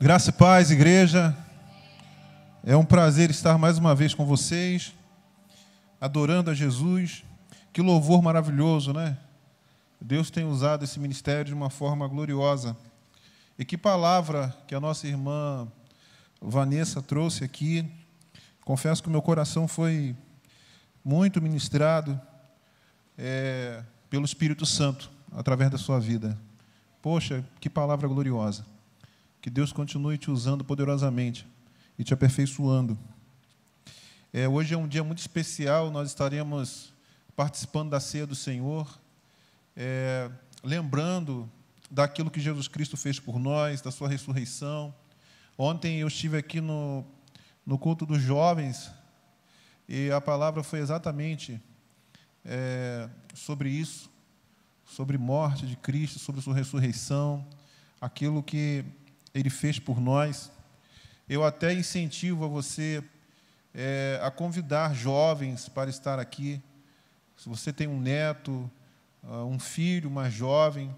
Graça e paz, igreja. É um prazer estar mais uma vez com vocês, adorando a Jesus. Que louvor maravilhoso, né? Deus tem usado esse ministério de uma forma gloriosa. E que palavra que a nossa irmã Vanessa trouxe aqui. Confesso que o meu coração foi muito ministrado é, pelo Espírito Santo através da sua vida. Poxa, que palavra gloriosa. Que Deus continue te usando poderosamente e te aperfeiçoando. É, hoje é um dia muito especial, nós estaremos participando da ceia do Senhor, é, lembrando daquilo que Jesus Cristo fez por nós, da sua ressurreição. Ontem eu estive aqui no, no culto dos jovens e a palavra foi exatamente é, sobre isso, sobre morte de Cristo, sobre sua ressurreição, aquilo que ele fez por nós. Eu até incentivo a você é, a convidar jovens para estar aqui. Se você tem um neto, ah, um filho mais jovem,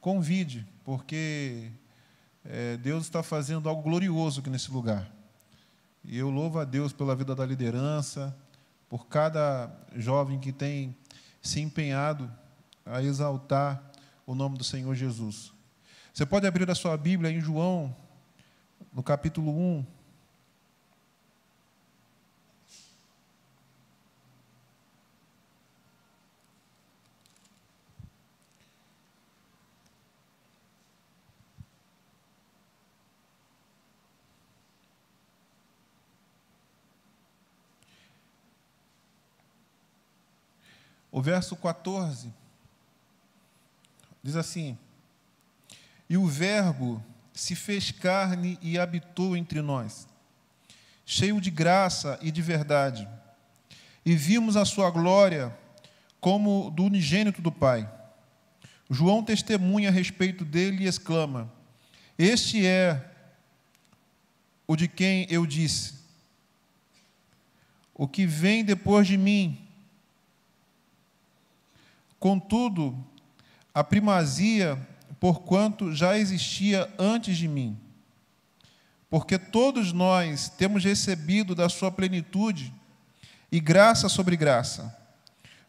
convide, porque é, Deus está fazendo algo glorioso aqui nesse lugar. E eu louvo a Deus pela vida da liderança, por cada jovem que tem se empenhado a exaltar o nome do Senhor Jesus. Você pode abrir a sua Bíblia em João, no capítulo 1. O verso 14 diz assim: e o Verbo se fez carne e habitou entre nós, cheio de graça e de verdade. E vimos a sua glória como do unigênito do Pai. João testemunha a respeito dele e exclama: Este é o de quem eu disse: O que vem depois de mim. Contudo, a primazia porquanto já existia antes de mim. Porque todos nós temos recebido da sua plenitude e graça sobre graça.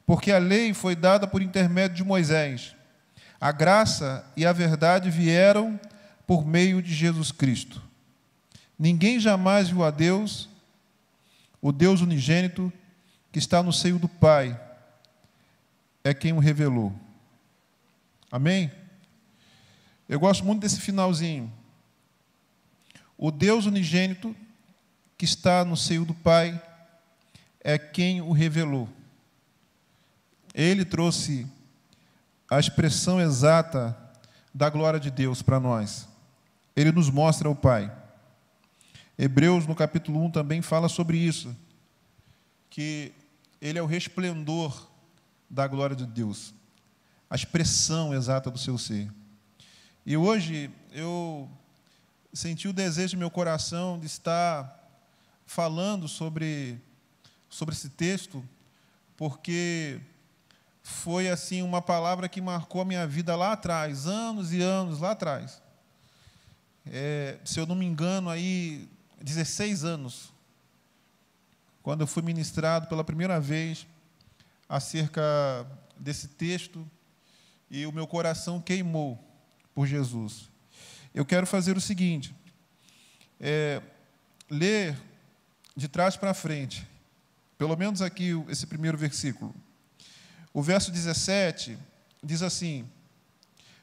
Porque a lei foi dada por intermédio de Moisés. A graça e a verdade vieram por meio de Jesus Cristo. Ninguém jamais viu a Deus, o Deus unigênito, que está no seio do Pai, é quem o revelou. Amém? Eu gosto muito desse finalzinho. O Deus unigênito que está no seio do Pai é quem o revelou. Ele trouxe a expressão exata da glória de Deus para nós. Ele nos mostra o Pai. Hebreus, no capítulo 1, também fala sobre isso, que ele é o resplendor da glória de Deus, a expressão exata do seu ser. E hoje eu senti o desejo no meu coração de estar falando sobre, sobre esse texto, porque foi assim uma palavra que marcou a minha vida lá atrás, anos e anos lá atrás. É, se eu não me engano, aí 16 anos, quando eu fui ministrado pela primeira vez acerca desse texto, e o meu coração queimou por Jesus. Eu quero fazer o seguinte: é, ler de trás para frente, pelo menos aqui esse primeiro versículo. O verso 17 diz assim: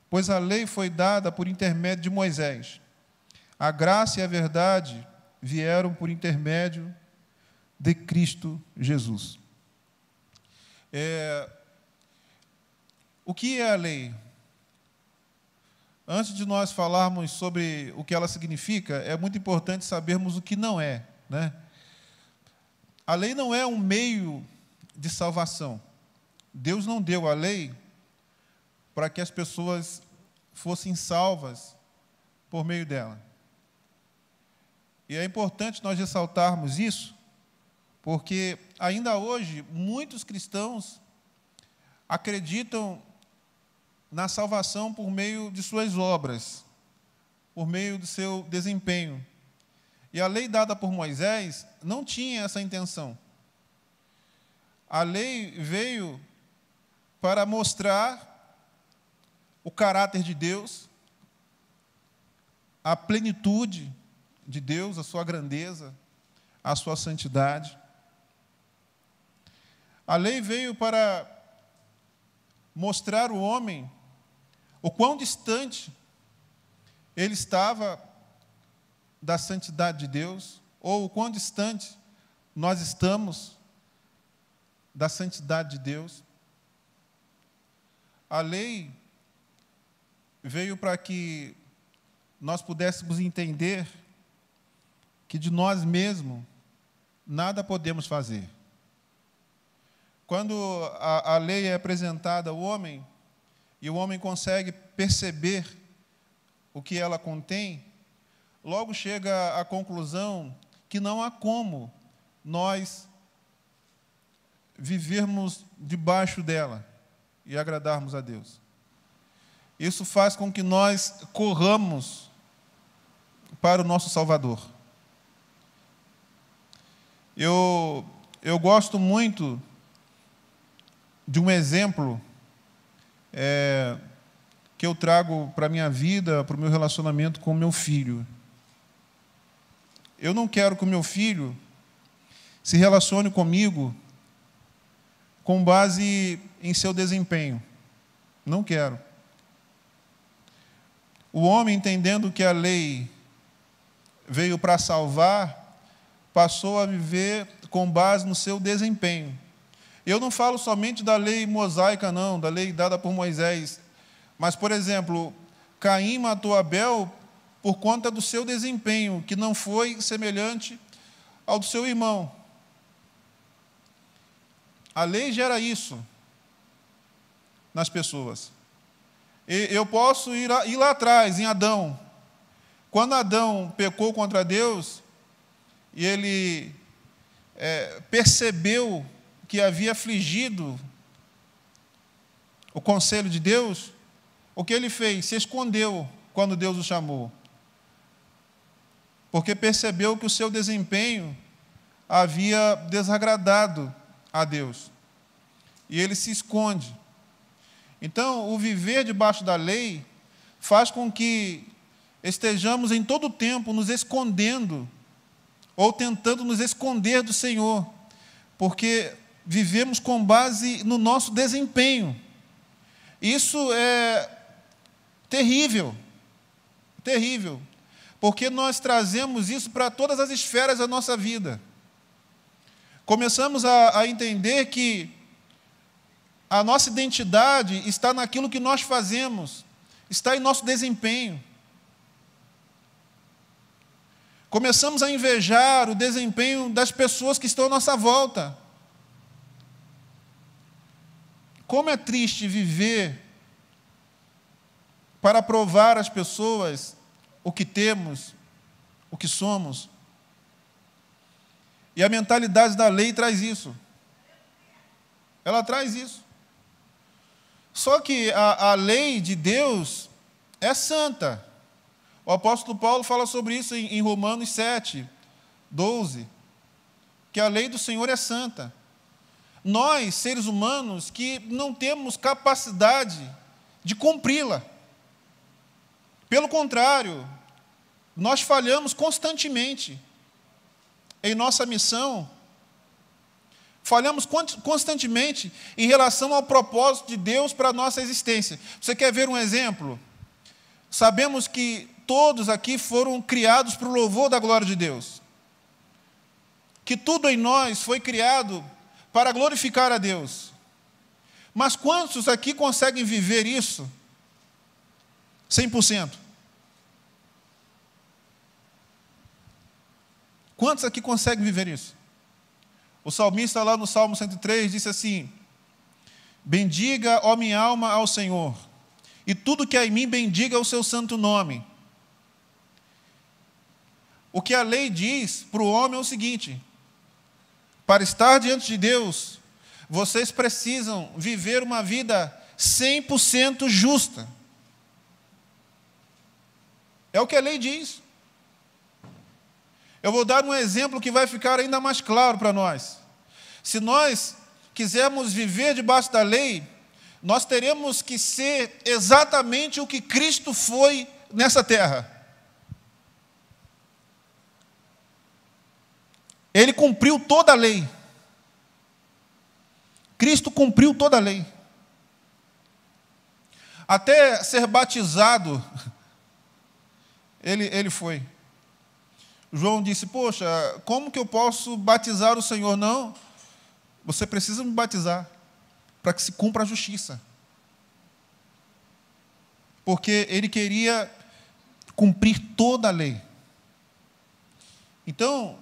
Pois a lei foi dada por intermédio de Moisés, a graça e a verdade vieram por intermédio de Cristo Jesus. É, o que é a lei? Antes de nós falarmos sobre o que ela significa, é muito importante sabermos o que não é. Né? A lei não é um meio de salvação. Deus não deu a lei para que as pessoas fossem salvas por meio dela. E é importante nós ressaltarmos isso, porque ainda hoje muitos cristãos acreditam na salvação por meio de suas obras, por meio do seu desempenho. E a lei dada por Moisés não tinha essa intenção. A lei veio para mostrar o caráter de Deus, a plenitude de Deus, a sua grandeza, a sua santidade. A lei veio para mostrar o homem o quão distante ele estava da santidade de Deus, ou o quão distante nós estamos da santidade de Deus. A lei veio para que nós pudéssemos entender que de nós mesmos nada podemos fazer. Quando a, a lei é apresentada ao homem, e o homem consegue perceber o que ela contém, logo chega à conclusão que não há como nós vivermos debaixo dela e agradarmos a Deus. Isso faz com que nós corramos para o nosso Salvador. Eu, eu gosto muito de um exemplo é, que eu trago para a minha vida, para o meu relacionamento com o meu filho. Eu não quero que o meu filho se relacione comigo com base em seu desempenho. Não quero. O homem, entendendo que a lei veio para salvar, passou a viver com base no seu desempenho. Eu não falo somente da lei mosaica, não, da lei dada por Moisés. Mas, por exemplo, Caim matou Abel por conta do seu desempenho, que não foi semelhante ao do seu irmão. A lei gera isso nas pessoas. Eu posso ir, ir lá atrás, em Adão. Quando Adão pecou contra Deus, e ele é, percebeu que havia afligido o conselho de Deus, o que ele fez? Se escondeu quando Deus o chamou. Porque percebeu que o seu desempenho havia desagradado a Deus. E ele se esconde. Então, o viver debaixo da lei faz com que estejamos em todo o tempo nos escondendo, ou tentando nos esconder do Senhor, porque vivemos com base no nosso desempenho. Isso é terrível, terrível, porque nós trazemos isso para todas as esferas da nossa vida. Começamos a, a entender que a nossa identidade está naquilo que nós fazemos, está em nosso desempenho. Começamos a invejar o desempenho das pessoas que estão à nossa volta. Como é triste viver para provar às pessoas o que temos, o que somos. E a mentalidade da lei traz isso. Ela traz isso. Só que a, a lei de Deus é santa. O apóstolo Paulo fala sobre isso em, em Romanos 7, 12, que a lei do Senhor é santa. Nós, seres humanos, que não temos capacidade de cumpri-la. Pelo contrário, nós falhamos constantemente em nossa missão Falhamos constantemente em relação ao propósito de Deus para a nossa existência. Você quer ver um exemplo? Sabemos que todos aqui foram criados para o louvor da glória de Deus. Que tudo em nós foi criado para glorificar a Deus. Mas quantos aqui conseguem viver isso? 100%. Quantos aqui conseguem viver isso? O salmista, lá no Salmo 103, disse assim: Bendiga, ó minha alma, ao Senhor, e tudo que há em mim bendiga o seu santo nome. O que a lei diz para o homem é o seguinte: para estar diante de Deus, vocês precisam viver uma vida 100% justa. É o que a lei diz. Eu vou dar um exemplo que vai ficar ainda mais claro para nós. Se nós quisermos viver debaixo da lei, nós teremos que ser exatamente o que Cristo foi nessa terra. Ele cumpriu toda a lei. Cristo cumpriu toda a lei. Até ser batizado, ele, ele foi. João disse: Poxa, como que eu posso batizar o Senhor? Não, você precisa me batizar para que se cumpra a justiça. Porque ele queria cumprir toda a lei. Então,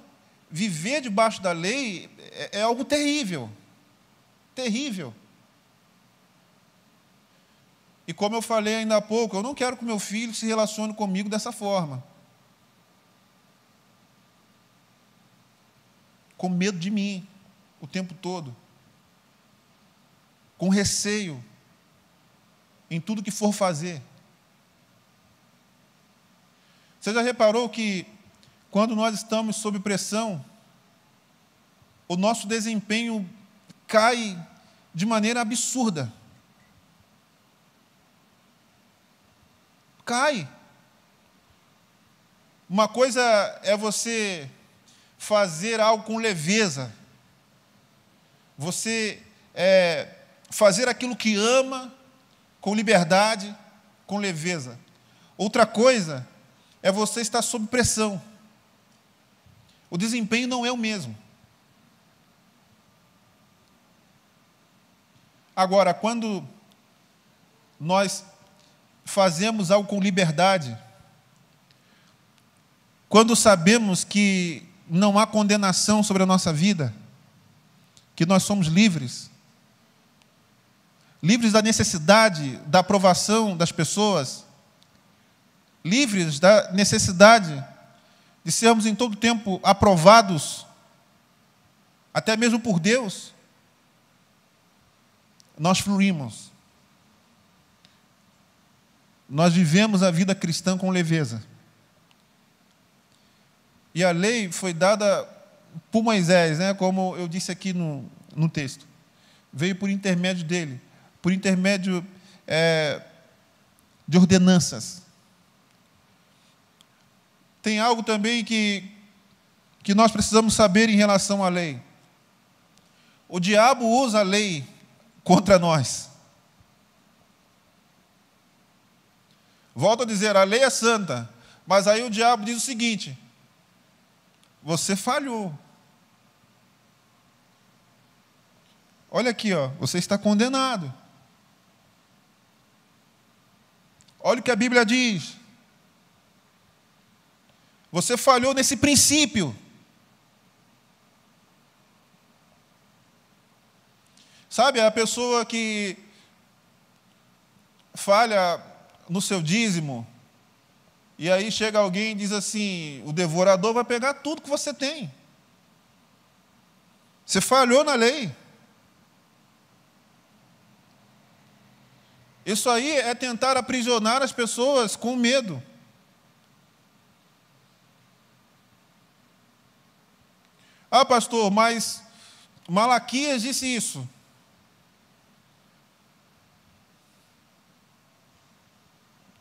viver debaixo da lei é, é algo terrível. Terrível. E como eu falei ainda há pouco, eu não quero que meu filho se relacione comigo dessa forma. Com medo de mim o tempo todo. Com receio em tudo que for fazer. Você já reparou que quando nós estamos sob pressão, o nosso desempenho cai de maneira absurda. Cai. Uma coisa é você fazer algo com leveza, você é, fazer aquilo que ama com liberdade, com leveza. Outra coisa é você estar sob pressão. O desempenho não é o mesmo. Agora, quando nós fazemos algo com liberdade, quando sabemos que não há condenação sobre a nossa vida, que nós somos livres, livres da necessidade da aprovação das pessoas, livres da necessidade de sermos em todo tempo aprovados, até mesmo por Deus, nós fluímos. Nós vivemos a vida cristã com leveza. E a lei foi dada por Moisés, né, como eu disse aqui no, no texto. Veio por intermédio dele, por intermédio é, de ordenanças. Tem algo também que, que nós precisamos saber em relação à lei. O diabo usa a lei contra nós. Volto a dizer, a lei é santa, mas aí o diabo diz o seguinte: você falhou. Olha aqui, ó, você está condenado. Olha o que a Bíblia diz. Você falhou nesse princípio. Sabe, a pessoa que falha no seu dízimo, e aí chega alguém e diz assim: o devorador vai pegar tudo que você tem. Você falhou na lei. Isso aí é tentar aprisionar as pessoas com medo. Ah, pastor, mas Malaquias disse isso.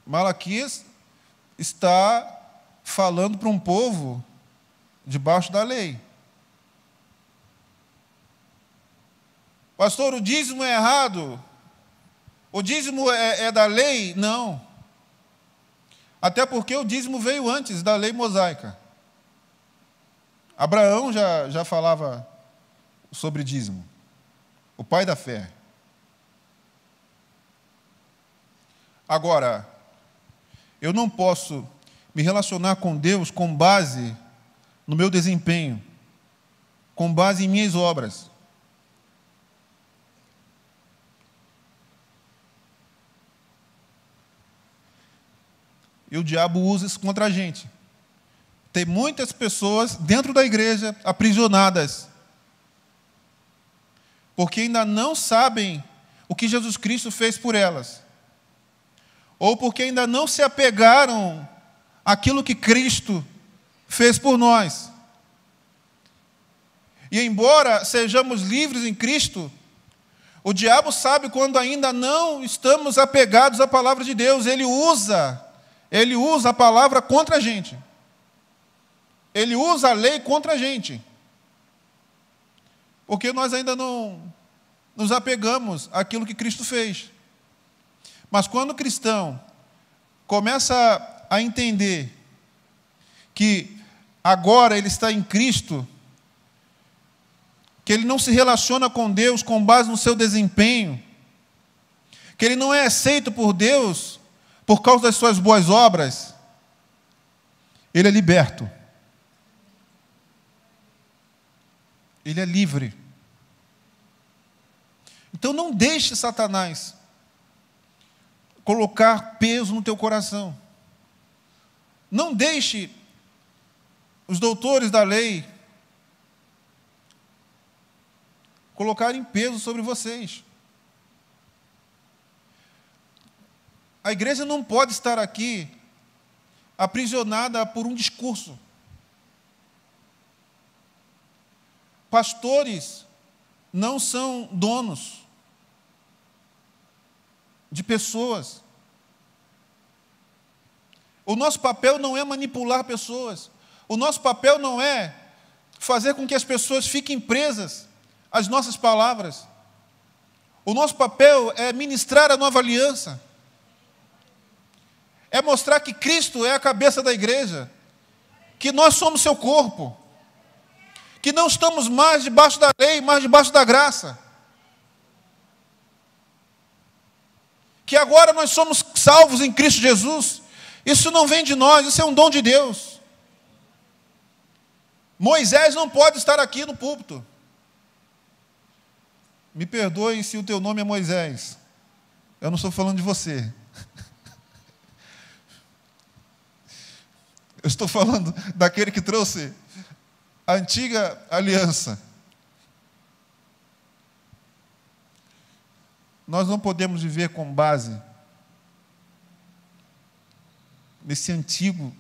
Malaquias está falando para um povo debaixo da lei. Pastor, o dízimo é errado? O dízimo é, é da lei? Não. Até porque o dízimo veio antes da lei mosaica. Abraão já, já falava sobre dízimo, o pai da fé. Agora, eu não posso me relacionar com Deus com base no meu desempenho, com base em minhas obras. E o diabo usa isso contra a gente. Tem muitas pessoas dentro da igreja aprisionadas, porque ainda não sabem o que Jesus Cristo fez por elas, ou porque ainda não se apegaram aquilo que Cristo fez por nós. E embora sejamos livres em Cristo, o diabo sabe quando ainda não estamos apegados à palavra de Deus, ele usa, ele usa a palavra contra a gente. Ele usa a lei contra a gente. Porque nós ainda não nos apegamos àquilo que Cristo fez. Mas quando o cristão começa a entender que agora ele está em Cristo, que ele não se relaciona com Deus com base no seu desempenho, que ele não é aceito por Deus por causa das suas boas obras, ele é liberto. Ele é livre. Então não deixe Satanás colocar peso no teu coração. Não deixe os doutores da lei colocarem peso sobre vocês. A igreja não pode estar aqui aprisionada por um discurso. Pastores não são donos de pessoas. O nosso papel não é manipular pessoas. O nosso papel não é fazer com que as pessoas fiquem presas às nossas palavras. O nosso papel é ministrar a nova aliança. É mostrar que Cristo é a cabeça da igreja, que nós somos seu corpo, que não estamos mais debaixo da lei, mas debaixo da graça. Que agora nós somos salvos em Cristo Jesus isso não vem de nós, isso é um dom de Deus. Moisés não pode estar aqui no púlpito. Me perdoe se o teu nome é Moisés. Eu não estou falando de você. Eu estou falando daquele que trouxe a antiga aliança. Nós não podemos viver com base nesse Antigo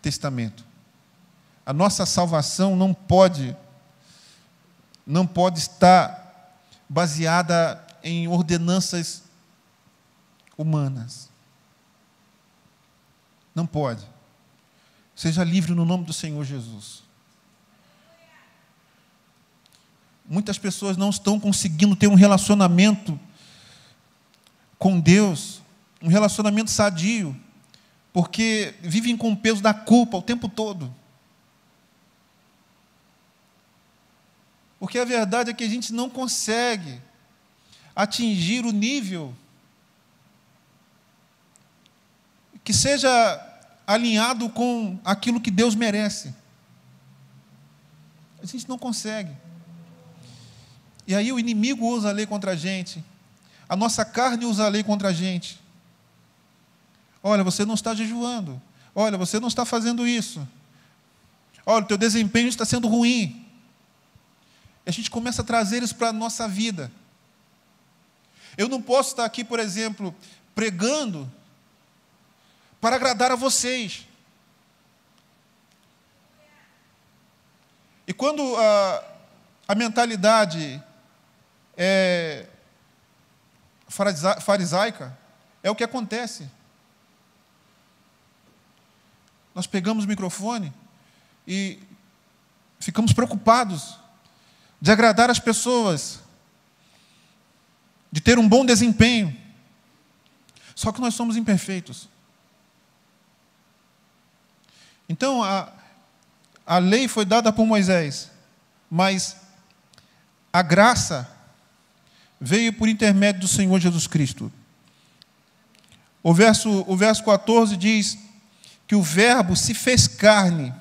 Testamento. A nossa salvação não pode não pode estar baseada em ordenanças humanas. Não pode. Seja livre no nome do Senhor Jesus. Muitas pessoas não estão conseguindo ter um relacionamento com Deus, um relacionamento sadio, porque vivem com o peso da culpa o tempo todo. Porque a verdade é que a gente não consegue atingir o nível que seja alinhado com aquilo que Deus merece. A gente não consegue. E aí o inimigo usa a lei contra a gente, a nossa carne usa a lei contra a gente. Olha, você não está jejuando. Olha, você não está fazendo isso. Olha, o teu desempenho está sendo ruim. E a gente começa a trazer isso para a nossa vida. Eu não posso estar aqui, por exemplo, pregando para agradar a vocês. E quando a, a mentalidade é farisaica, é o que acontece. nós pegamos o microfone e ficamos preocupados de agradar as pessoas, de ter um bom desempenho. Só que nós somos imperfeitos. Então, a, a lei foi dada por Moisés, mas a graça veio por intermédio do Senhor Jesus Cristo. O verso, o verso 14 diz: que o Verbo se fez carne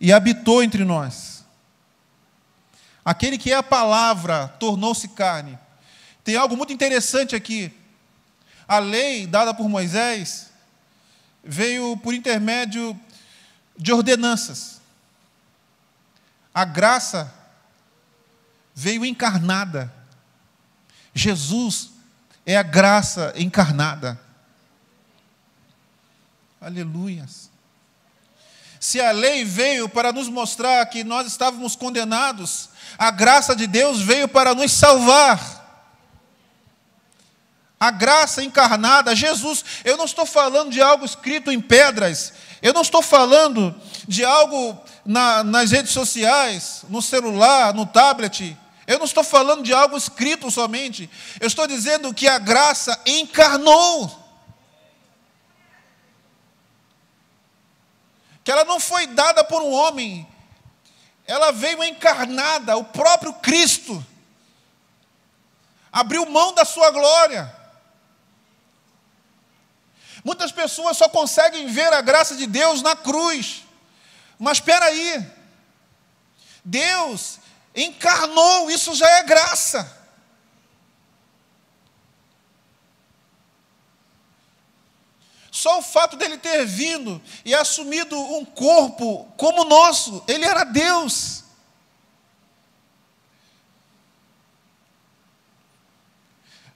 e habitou entre nós. Aquele que é a palavra tornou-se carne. Tem algo muito interessante aqui. A lei dada por Moisés veio por intermédio de ordenanças. A graça veio encarnada. Jesus é a graça encarnada. Aleluias. Se a lei veio para nos mostrar que nós estávamos condenados, a graça de Deus veio para nos salvar. A graça encarnada, Jesus, eu não estou falando de algo escrito em pedras, eu não estou falando de algo na, nas redes sociais, no celular, no tablet, eu não estou falando de algo escrito somente, eu estou dizendo que a graça encarnou. Que ela não foi dada por um homem, ela veio encarnada, o próprio Cristo abriu mão da sua glória. Muitas pessoas só conseguem ver a graça de Deus na cruz. Mas espera aí. Deus encarnou, isso já é graça. Só o fato dele ter vindo e assumido um corpo como o nosso, ele era Deus.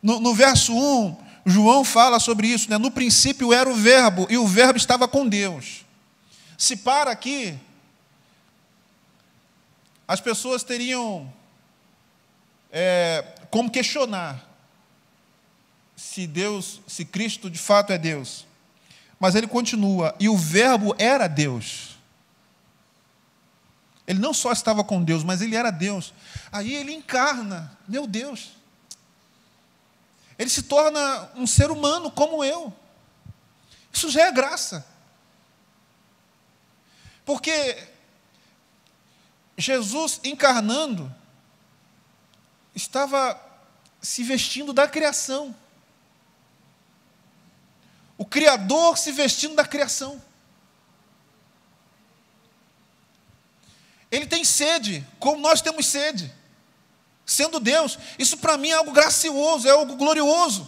No, no verso 1, João fala sobre isso, né? No princípio era o Verbo, e o Verbo estava com Deus. Se para aqui, as pessoas teriam é, como questionar se Deus, se Cristo de fato é Deus. Mas ele continua, e o Verbo era Deus. Ele não só estava com Deus, mas ele era Deus. Aí ele encarna, meu Deus. Ele se torna um ser humano como eu. Isso já é graça. Porque Jesus encarnando estava se vestindo da criação. O Criador se vestindo da criação. Ele tem sede, como nós temos sede sendo Deus. Isso para mim é algo gracioso, é algo glorioso.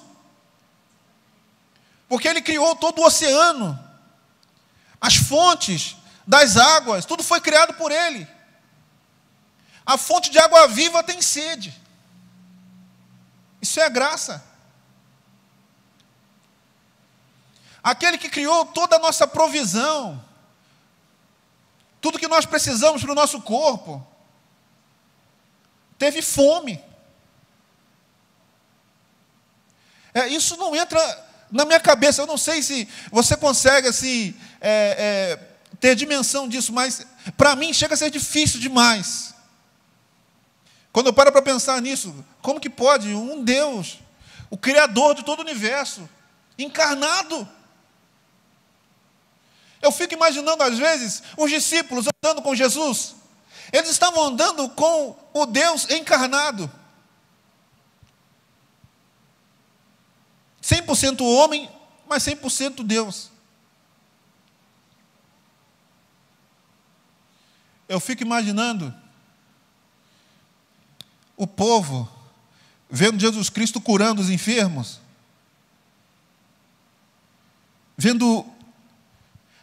Porque Ele criou todo o oceano, as fontes das águas, tudo foi criado por Ele. A fonte de água viva tem sede. Isso é graça. Aquele que criou toda a nossa provisão, tudo que nós precisamos para o nosso corpo, teve fome. É, isso não entra na minha cabeça. Eu não sei se você consegue assim, é, é, ter dimensão disso, mas para mim chega a ser difícil demais. Quando eu paro para pensar nisso, como que pode um Deus, o Criador de todo o universo, encarnado? Eu fico imaginando, às vezes, os discípulos andando com Jesus. Eles estavam andando com o Deus encarnado. 100% homem, mas 100% Deus. Eu fico imaginando o povo vendo Jesus Cristo curando os enfermos, vendo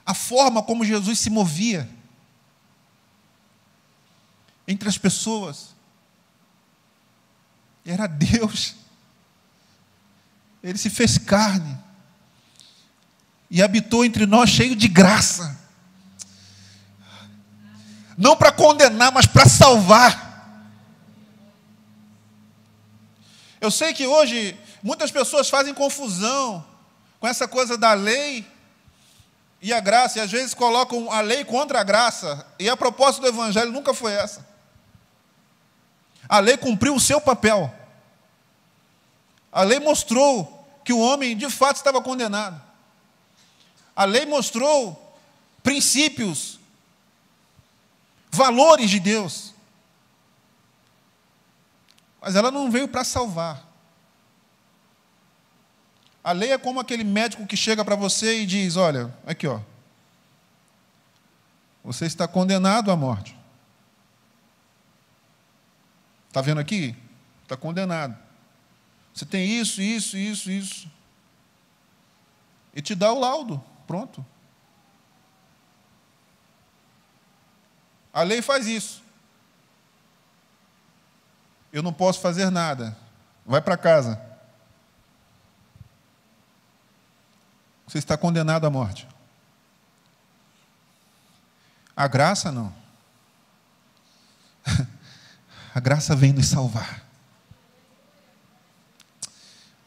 a forma como Jesus se movia entre as pessoas. Era Deus. Ele se fez carne e habitou entre nós cheio de graça. Não para condenar, mas para salvar. Eu sei que hoje muitas pessoas fazem confusão com essa coisa da lei e a graça, e às vezes colocam a lei contra a graça, e a proposta do Evangelho nunca foi essa. A lei cumpriu o seu papel. A lei mostrou que o homem de fato estava condenado. A lei mostrou princípios, valores de Deus. Mas ela não veio para salvar. A lei é como aquele médico que chega para você e diz: Olha, aqui, ó. Você está condenado à morte. Está vendo aqui? Está condenado. Você tem isso, isso, isso, isso. E te dá o laudo. Pronto. A lei faz isso. Eu não posso fazer nada. Vai para casa. Você está condenado à morte. A graça não. A graça vem nos salvar.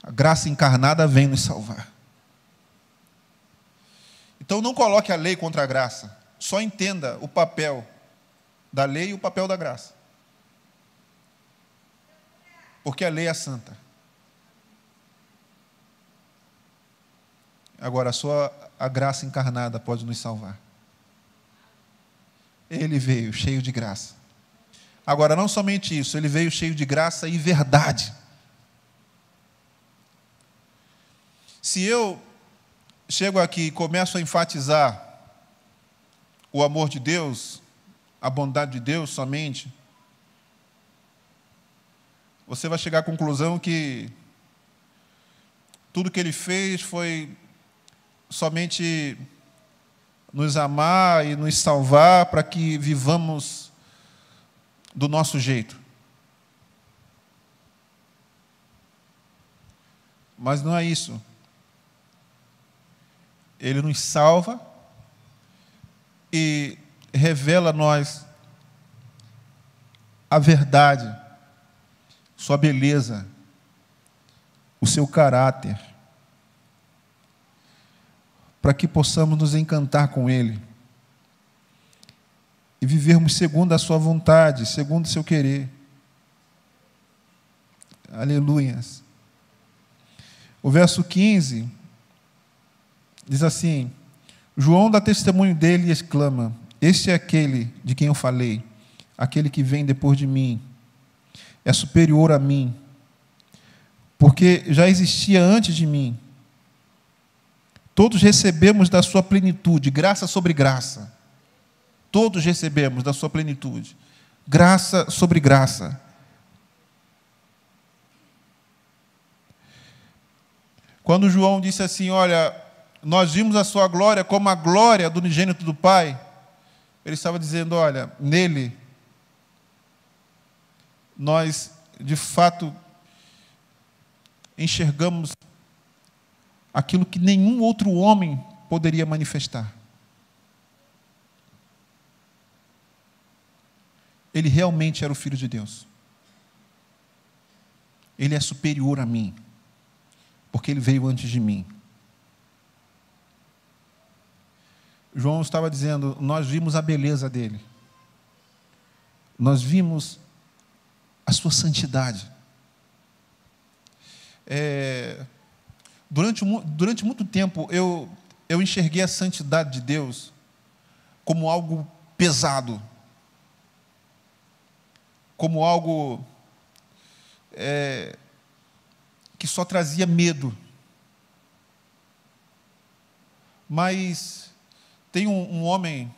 A graça encarnada vem nos salvar. Então não coloque a lei contra a graça. Só entenda o papel da lei e o papel da graça. Porque a lei é santa. Agora, só a graça encarnada pode nos salvar. Ele veio cheio de graça. Agora, não somente isso, ele veio cheio de graça e verdade. Se eu chego aqui e começo a enfatizar o amor de Deus, a bondade de Deus somente, você vai chegar à conclusão que tudo que ele fez foi somente nos amar e nos salvar para que vivamos do nosso jeito. Mas não é isso. Ele nos salva e revela a nós a verdade, sua beleza, o seu caráter para que possamos nos encantar com Ele e vivermos segundo a Sua vontade, segundo o seu querer. Aleluias. O verso 15 diz assim: João dá testemunho dele e exclama: Este é aquele de quem eu falei, aquele que vem depois de mim, é superior a mim, porque já existia antes de mim Todos recebemos da sua plenitude, graça sobre graça. Todos recebemos da sua plenitude, graça sobre graça. Quando João disse assim: Olha, nós vimos a sua glória como a glória do unigênito do Pai, ele estava dizendo: Olha, nele, nós de fato enxergamos aquilo que nenhum outro homem poderia manifestar. Ele realmente era o Filho de Deus. Ele é superior a mim, porque ele veio antes de mim. João estava dizendo: Nós vimos a beleza dele, nós vimos a sua santidade. É, Durante, durante muito tempo eu, eu enxerguei a santidade de Deus como algo pesado, como algo é, que só trazia medo. Mas tem um, um homem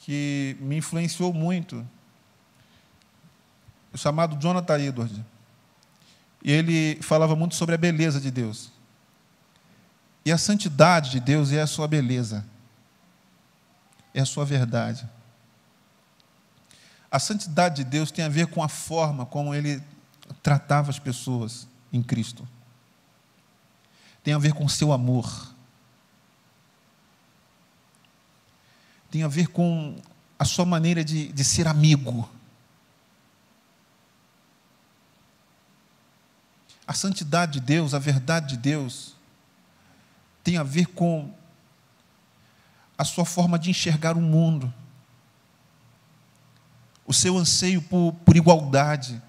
que me influenciou muito, chamado Jonathan Edwards. E ele falava muito sobre a beleza de Deus. E a santidade de Deus é a sua beleza, é a sua verdade. A santidade de Deus tem a ver com a forma como ele tratava as pessoas em Cristo. Tem a ver com o seu amor. Tem a ver com a sua maneira de, de ser amigo. A santidade de Deus, a verdade de Deus, tem a ver com a sua forma de enxergar o mundo, o seu anseio por, por igualdade,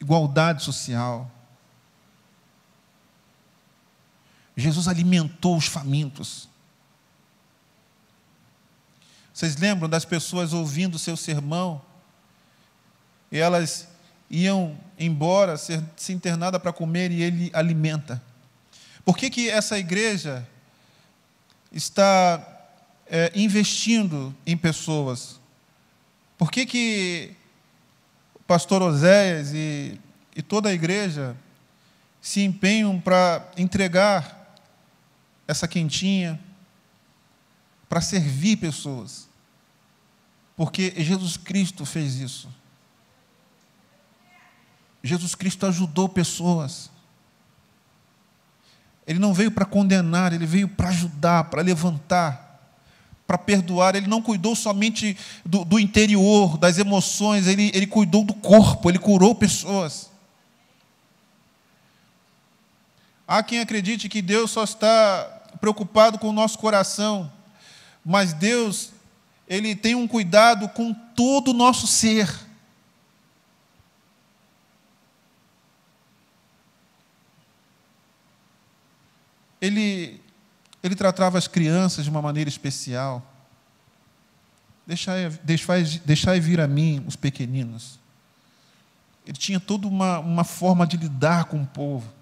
igualdade social. Jesus alimentou os famintos. Vocês lembram das pessoas ouvindo o seu sermão? E elas iam embora, ser, se internada para comer e ele alimenta. Por que, que essa igreja está é, investindo em pessoas? Por que, que o pastor Oséias e, e toda a igreja se empenham para entregar essa quentinha, para servir pessoas? Porque Jesus Cristo fez isso. Jesus Cristo ajudou pessoas. Ele não veio para condenar, ele veio para ajudar, para levantar, para perdoar, ele não cuidou somente do, do, interior, das emoções, ele, ele cuidou do corpo, ele curou pessoas. Há quem acredite que Deus só está preocupado com o nosso coração, mas Deus, ele tem um cuidado com todo o nosso ser. Ele, ele tratava as crianças de uma maneira especial. Deixai, deixai, deixai vir a mim os pequeninos. Ele tinha toda uma, uma forma de lidar com o povo.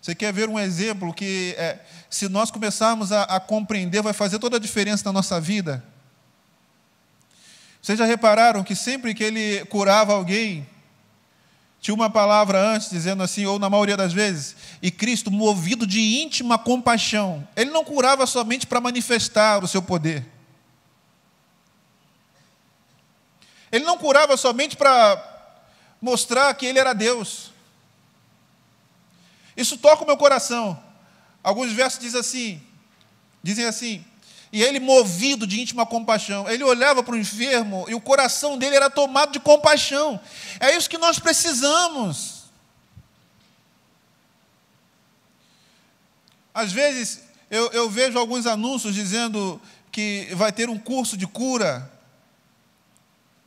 Você quer ver um exemplo que, é, se nós começarmos a, a compreender, vai fazer toda a diferença na nossa vida? Vocês já repararam que sempre que ele curava alguém, tinha uma palavra antes dizendo assim, ou na maioria das vezes, e Cristo, movido de íntima compaixão, ele não curava somente para manifestar o seu poder. Ele não curava somente para mostrar que ele era Deus. Isso toca o meu coração. Alguns versos dizem assim, dizem assim, e ele movido de íntima compaixão, ele olhava para o enfermo e o coração dele era tomado de compaixão. É isso que nós precisamos. Às vezes eu, eu vejo alguns anúncios dizendo que vai ter um curso de cura,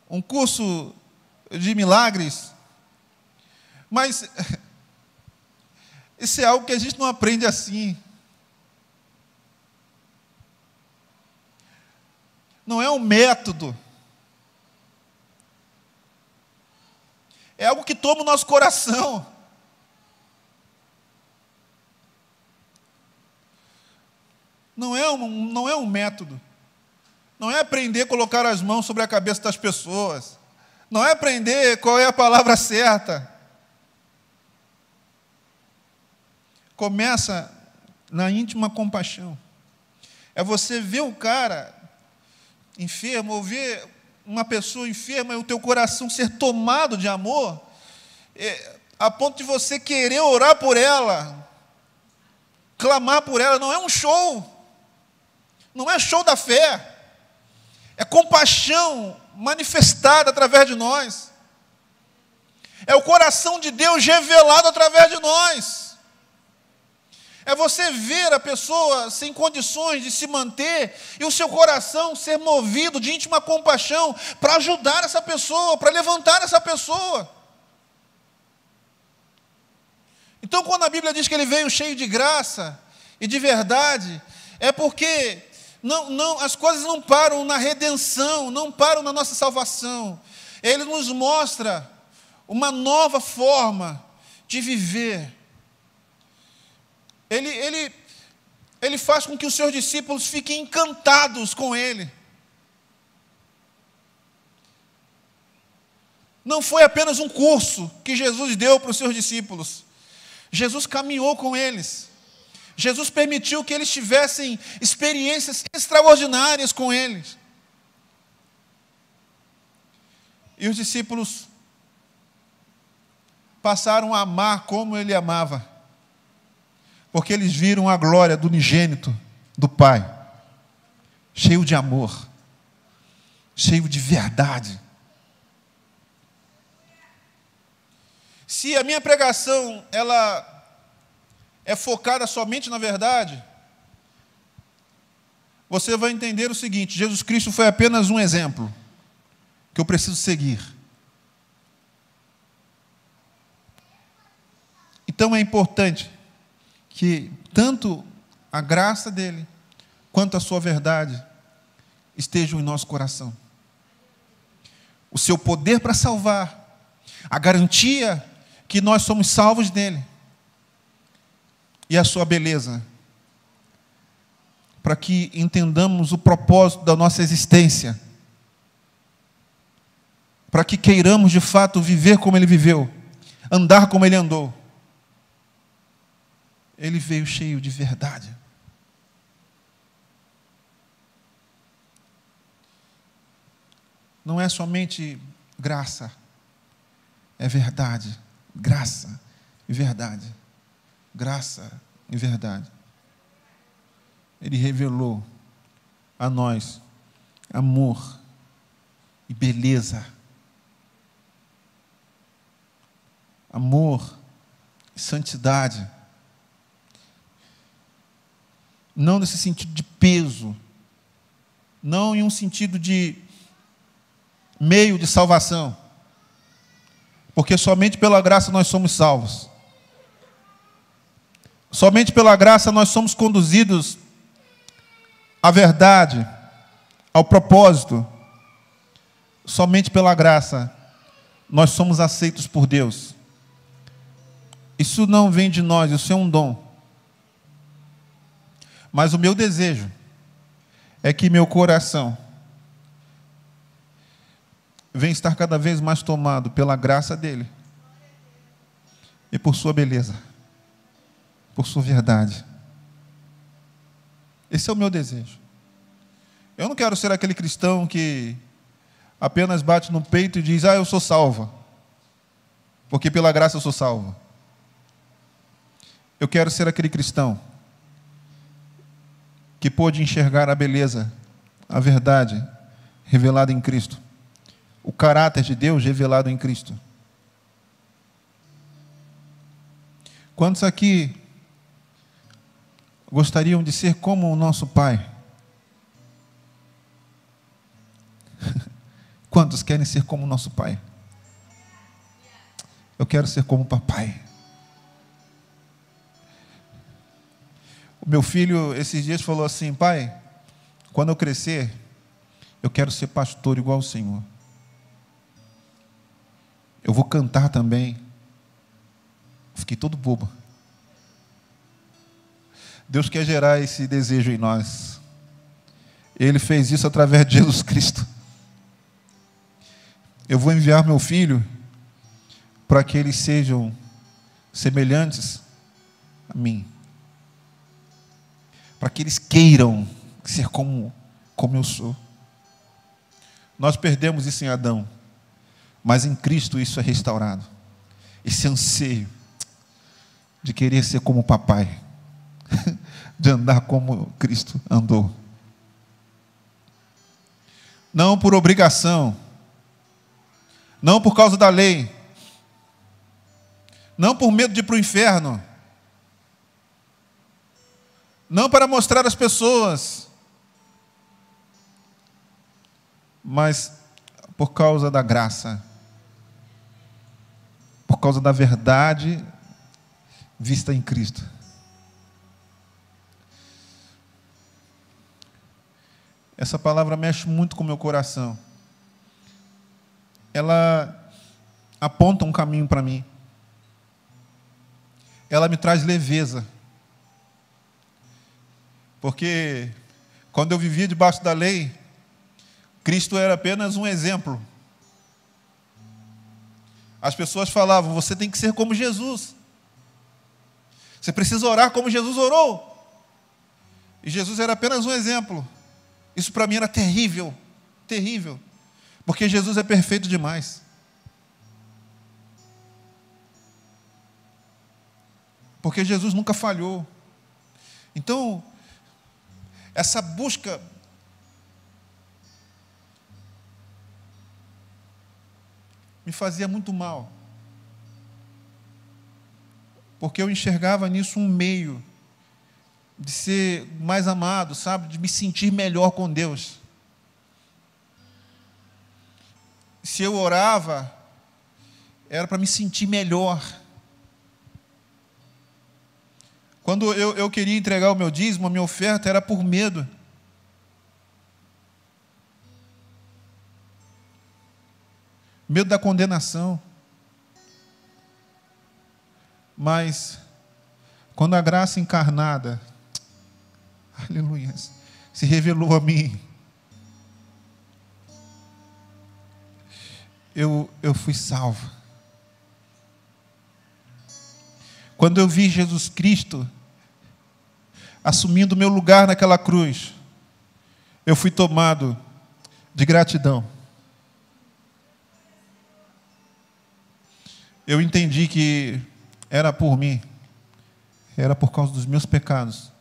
um curso de milagres, mas Isso é algo que a gente não aprende assim. Não é um método. É algo que toma o nosso coração. Não é, um, não é um método. Não é aprender a colocar as mãos sobre a cabeça das pessoas. Não é aprender qual é a palavra certa. começa na íntima compaixão. É você ver o cara enfermo, ou ver uma pessoa enferma e o teu coração ser tomado de amor, é, a ponto de você querer orar por ela, clamar por ela. Não é um show, não é show da fé, é compaixão manifestada através de nós, é o coração de Deus revelado através de nós. É você ver a pessoa sem condições de se manter e o seu coração ser movido de íntima compaixão para ajudar essa pessoa, para levantar essa pessoa. Então, quando a Bíblia diz que ele veio cheio de graça e de verdade, é porque não, não, as coisas não param na redenção, não param na nossa salvação. Ele nos mostra uma nova forma de viver ele, ele, ele faz com que os seus discípulos fiquem encantados com ele. Não foi apenas um curso que Jesus deu para os seus discípulos. Jesus caminhou com eles. Jesus permitiu que eles tivessem experiências extraordinárias com eles. E os discípulos passaram a amar como ele amava porque eles viram a glória do unigênito do Pai, cheio de amor, cheio de verdade. Se a minha pregação ela é focada somente na verdade, você vai entender o seguinte: Jesus Cristo foi apenas um exemplo que eu preciso seguir. Então é importante que tanto a graça dele quanto a sua verdade estejam em nosso coração. O seu poder para salvar, a garantia que nós somos salvos dele e a sua beleza, para que entendamos o propósito da nossa existência, para que queiramos de fato viver como ele viveu, andar como ele andou ele veio cheio de verdade. Não é somente graça, é verdade. Graça e verdade. Graça e verdade. Ele revelou a nós amor e beleza. Amor e santidade. Não nesse sentido de peso, não em um sentido de meio de salvação, porque somente pela graça nós somos salvos. Somente pela graça nós somos conduzidos à verdade, ao propósito. Somente pela graça nós somos aceitos por Deus. Isso não vem de nós, isso é um dom. Mas o meu desejo é que meu coração venha estar cada vez mais tomado pela graça dele e por sua beleza por sua verdade. Esse é o meu desejo. Eu não quero ser aquele cristão que apenas bate no peito e diz: Ah, eu sou salva, porque pela graça eu sou salva. Eu quero ser aquele cristão que pôde enxergar a beleza, a verdade revelada em Cristo, o caráter de Deus revelado em Cristo. Quantos aqui gostariam de ser como o nosso Pai? Quantos querem ser como o nosso Pai? Eu quero ser como o papai. O meu filho, esses dias, falou assim: Pai, quando eu crescer, eu quero ser pastor igual o Senhor. Eu vou cantar também. Fiquei todo bobo. Deus quer gerar esse desejo em nós. Ele fez isso através de Jesus Cristo. Eu vou enviar meu filho para que eles sejam semelhantes a mim. Para que eles queiram ser como, como eu sou. Nós perdemos isso em Adão, mas em Cristo isso é restaurado. Esse anseio de querer ser como o papai de andar como Cristo andou. Não por obrigação, não por causa da lei, não por medo de ir para o inferno, não para mostrar às pessoas, mas por causa da graça, por causa da verdade vista em Cristo. Essa palavra mexe muito com o meu coração. Ela aponta um caminho para mim. Ela me traz leveza. Porque quando eu vivia debaixo da lei, Cristo era apenas um exemplo. As pessoas falavam: você tem que ser como Jesus. Você precisa orar como Jesus orou. E Jesus era apenas um exemplo. Isso para mim era terrível, terrível, porque Jesus é perfeito demais. Porque Jesus nunca falhou. Então, essa busca me fazia muito mal. Porque eu enxergava nisso um meio de ser mais amado, sabe? De me sentir melhor com Deus. Se eu orava, era para me sentir melhor. Quando eu, eu queria entregar o meu dízimo, a minha oferta era por medo. Medo da condenação. Mas, quando a graça encarnada aleluia, se revelou a mim. Eu, eu fui salvo. Quando eu vi Jesus Cristo assumindo meu lugar naquela cruz, eu fui tomado de gratidão. Eu entendi que era por mim, era por causa dos meus pecados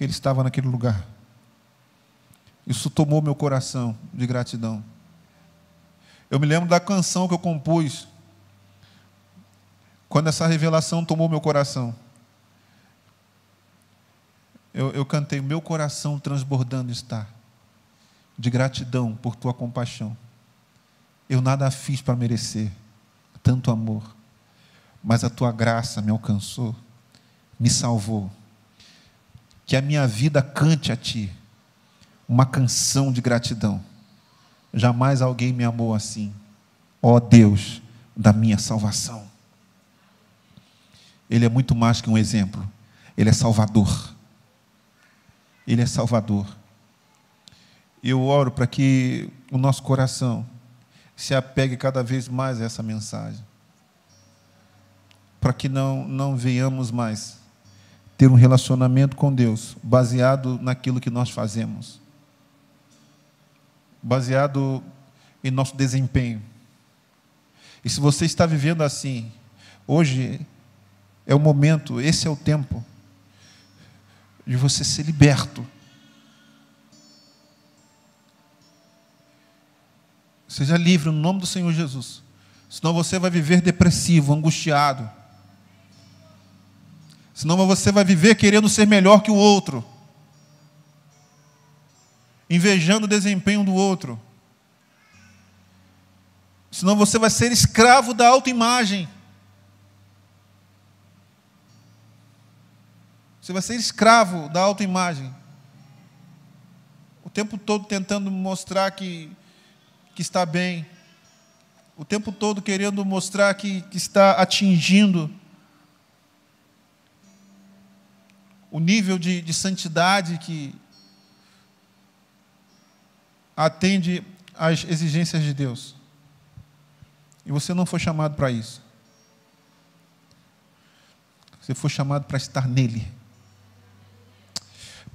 que ele estava naquele lugar. Isso tomou meu coração de gratidão. Eu me lembro da canção que eu compus quando essa revelação tomou meu coração. Eu, eu cantei: Meu coração transbordando está, de gratidão por tua compaixão. Eu nada fiz para merecer tanto amor, mas a tua graça me alcançou, me salvou. Que a minha vida cante a ti uma canção de gratidão. Jamais alguém me amou assim. Ó Deus da minha salvação. Ele é muito mais que um exemplo. Ele é Salvador. Ele é Salvador. Eu oro para que o nosso coração se apegue cada vez mais a essa mensagem. Para que não, não venhamos mais ter um relacionamento com Deus baseado naquilo que nós fazemos, baseado em nosso desempenho. E se você está vivendo assim, hoje é o momento, esse é o tempo de você ser liberto. Seja livre no nome do Senhor Jesus. Senão você vai viver depressivo, angustiado. Senão você vai viver querendo ser melhor que o outro. Invejando o desempenho do outro. Senão você vai ser escravo da autoimagem. Você vai ser escravo da autoimagem. O tempo todo tentando mostrar que, que está bem. O tempo todo querendo mostrar que, que está atingindo o nível de, de santidade que atende às exigências de Deus. E você não foi chamado para isso. Você foi chamado para estar nele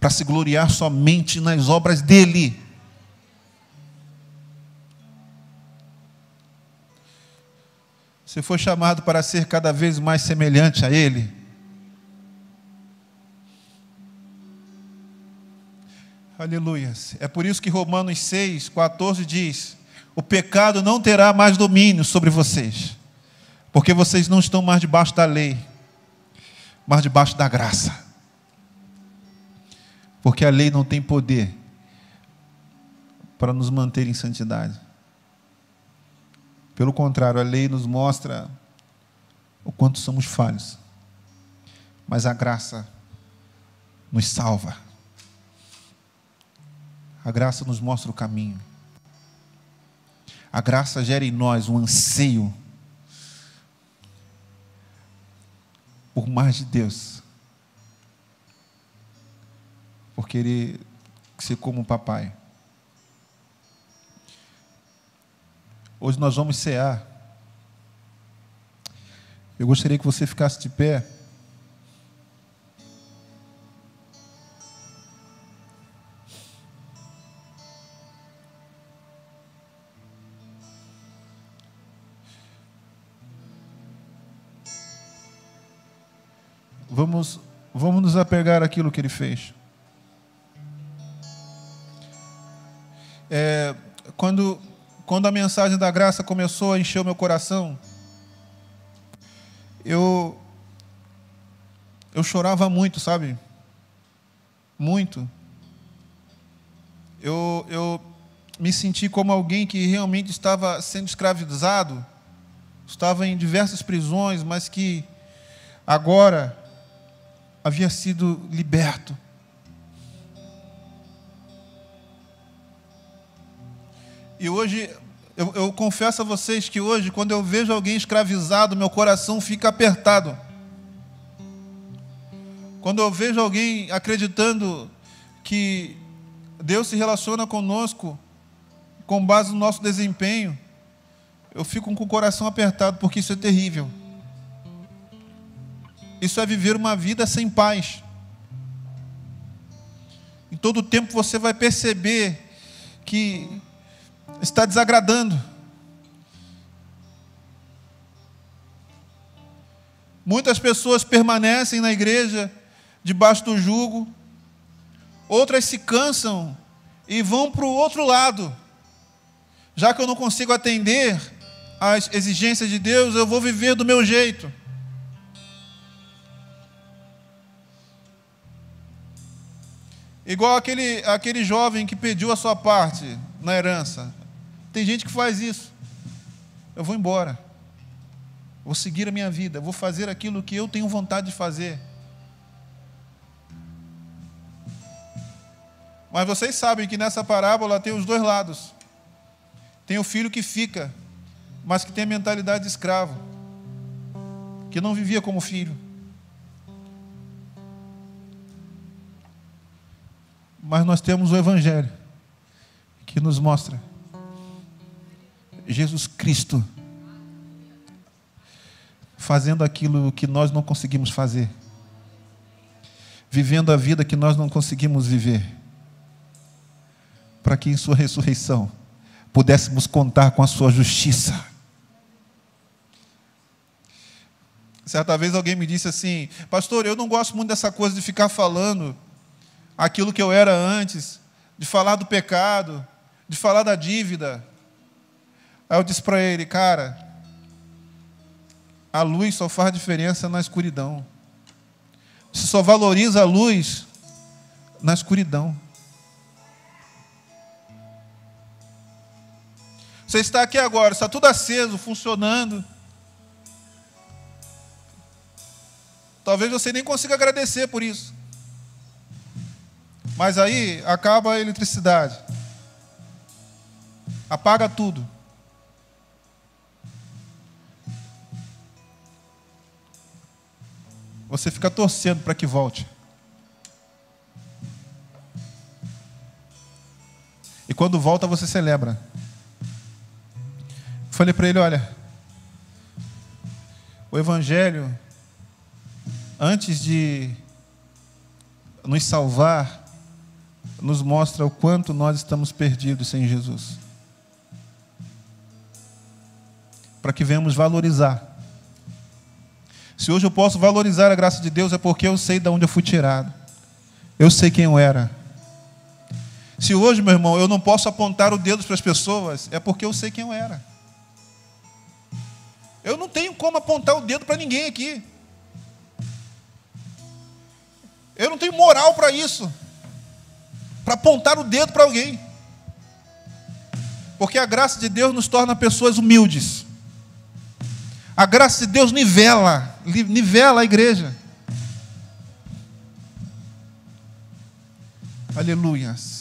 para se gloriar somente nas obras dele. Você foi chamado para ser cada vez mais semelhante a ele. Aleluia. É por isso que Romanos 6, 14 diz: O pecado não terá mais domínio sobre vocês, porque vocês não estão mais debaixo da lei, mas debaixo da graça porque a lei não tem poder para nos manter em santidade. Pelo contrário, a lei nos mostra o quanto somos falhos, mas a graça nos salva. A graça nos mostra o caminho. A graça gera em nós um anseio por mais de Deus por querer ser como o papai. Hoje nós vamos cear. Eu gostaria que você ficasse de pé. Vamos, vamos nos apegar àquilo que ele fez. É, quando, quando a mensagem da graça começou a encher o meu coração, eu, eu chorava muito, sabe? Muito. Eu, eu me senti como alguém que realmente estava sendo escravizado, estava em diversas prisões, mas que agora havia sido liberto. E hoje, eu, eu, confesso a vocês que hoje, quando eu vejo alguém escravizado, meu coração fica apertado. Quando eu vejo alguém acreditando que Deus se relaciona conosco com base no nosso desempenho, eu fico com o coração apertado, porque isso é terrível. Isso é viver uma vida sem paz. Em todo tempo você vai perceber que está desagradando. Muitas pessoas permanecem na igreja debaixo do jugo, outras se cansam e vão para o outro lado. Já que eu não consigo atender às exigências de Deus, eu vou viver do meu jeito. Igual aquele, aquele jovem que pediu a sua parte na herança. Tem gente que faz isso. Eu vou embora. Vou seguir a minha vida. Vou fazer aquilo que eu tenho vontade de fazer. Mas vocês sabem que nessa parábola tem os dois lados. Tem o filho que fica, mas que tem a mentalidade de escravo, que não vivia como filho. Mas nós temos o Evangelho, que nos mostra Jesus Cristo fazendo aquilo que nós não conseguimos fazer, vivendo a vida que nós não conseguimos viver para que em Sua ressurreição pudéssemos contar com a Sua justiça. Certa vez alguém me disse assim, pastor, eu não gosto muito dessa coisa de ficar falando aquilo que eu era antes, de falar do pecado, de falar da dívida. Aí eu disse para ele, cara, a luz só faz diferença na escuridão. Você só valoriza a luz na escuridão. Você está aqui agora, está tudo aceso, funcionando. Talvez você nem consiga agradecer por isso. Mas aí acaba a eletricidade. Apaga tudo. Você fica torcendo para que volte. E quando volta, você celebra. Falei para ele: olha, o Evangelho, antes de nos salvar, nos mostra o quanto nós estamos perdidos sem Jesus. Para que venhamos valorizar. Se hoje eu posso valorizar a graça de Deus, é porque eu sei de onde eu fui tirado. Eu sei quem eu era. Se hoje, meu irmão, eu não posso apontar o dedo para as pessoas, é porque eu sei quem eu era. Eu não tenho como apontar o dedo para ninguém aqui. Eu não tenho moral para isso. Para apontar o dedo para alguém. Porque a graça de Deus nos torna pessoas humildes. A graça de Deus nivela, nivela a igreja. Aleluias.